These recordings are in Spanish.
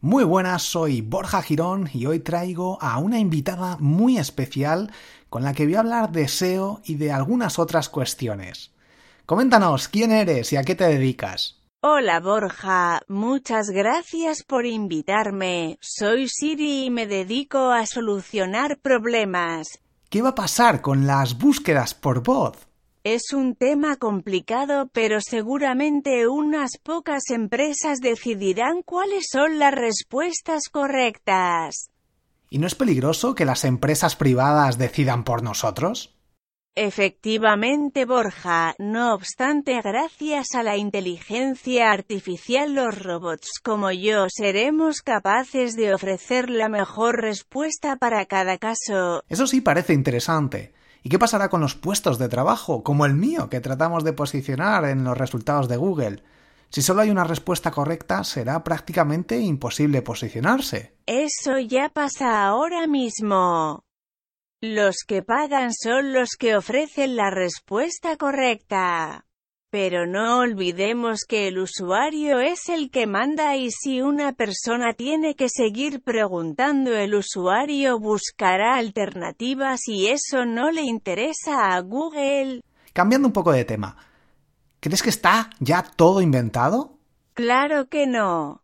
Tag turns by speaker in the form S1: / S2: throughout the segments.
S1: Muy buenas, soy Borja Girón y hoy traigo a una invitada muy especial con la que voy a hablar de SEO y de algunas otras cuestiones. Coméntanos quién eres y a qué te dedicas.
S2: Hola Borja, muchas gracias por invitarme. Soy Siri y me dedico a solucionar problemas.
S1: ¿Qué va a pasar con las búsquedas por voz?
S2: Es un tema complicado pero seguramente unas pocas empresas decidirán cuáles son las respuestas correctas.
S1: ¿Y no es peligroso que las empresas privadas decidan por nosotros?
S2: Efectivamente, Borja. No obstante, gracias a la inteligencia artificial, los robots como yo seremos capaces de ofrecer la mejor respuesta para cada caso.
S1: Eso sí parece interesante. ¿Y qué pasará con los puestos de trabajo, como el mío, que tratamos de posicionar en los resultados de Google? Si solo hay una respuesta correcta, será prácticamente imposible posicionarse.
S2: Eso ya pasa ahora mismo. Los que pagan son los que ofrecen la respuesta correcta. Pero no olvidemos que el usuario es el que manda y si una persona tiene que seguir preguntando el usuario buscará alternativas y eso no le interesa a Google.
S1: Cambiando un poco de tema, ¿crees que está ya todo inventado?
S2: Claro que no.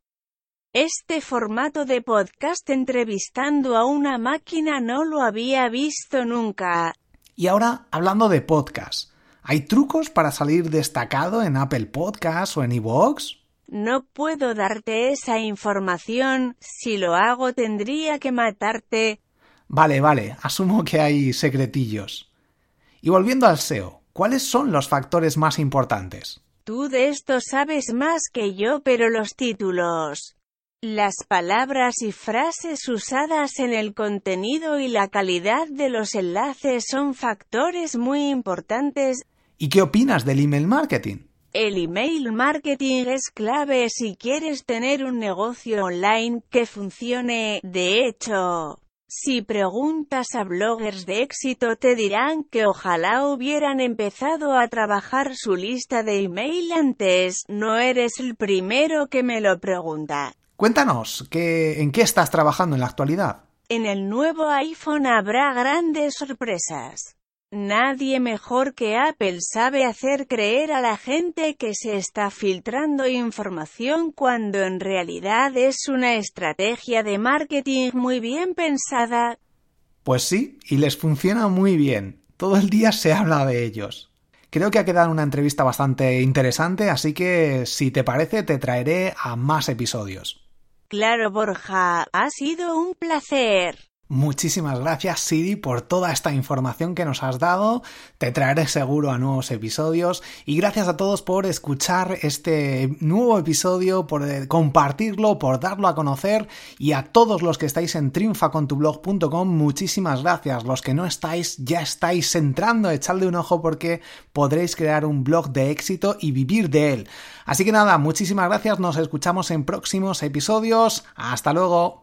S2: Este formato de podcast entrevistando a una máquina no lo había visto nunca.
S1: Y ahora, hablando de podcast, ¿Hay trucos para salir destacado en Apple Podcasts o en iVoox?
S2: No puedo darte esa información. Si lo hago tendría que matarte.
S1: Vale, vale, asumo que hay secretillos. Y volviendo al SEO, ¿cuáles son los factores más importantes?
S2: Tú de esto sabes más que yo, pero los títulos. Las palabras y frases usadas en el contenido y la calidad de los enlaces son factores muy importantes.
S1: ¿Y qué opinas del email marketing?
S2: El email marketing es clave si quieres tener un negocio online que funcione. De hecho, si preguntas a bloggers de éxito te dirán que ojalá hubieran empezado a trabajar su lista de email antes. No eres el primero que me lo pregunta.
S1: Cuéntanos, ¿en qué estás trabajando en la actualidad?
S2: En el nuevo iPhone habrá grandes sorpresas. Nadie mejor que Apple sabe hacer creer a la gente que se está filtrando información cuando en realidad es una estrategia de marketing muy bien pensada.
S1: Pues sí, y les funciona muy bien. Todo el día se habla de ellos. Creo que ha quedado una entrevista bastante interesante, así que si te parece te traeré a más episodios.
S2: Claro, Borja, ha sido un placer.
S1: Muchísimas gracias Siri por toda esta información que nos has dado. Te traeré seguro a nuevos episodios y gracias a todos por escuchar este nuevo episodio, por eh, compartirlo, por darlo a conocer y a todos los que estáis en triunfacontublog.com muchísimas gracias. Los que no estáis ya estáis entrando, echadle un ojo porque podréis crear un blog de éxito y vivir de él. Así que nada, muchísimas gracias, nos escuchamos en próximos episodios. Hasta luego.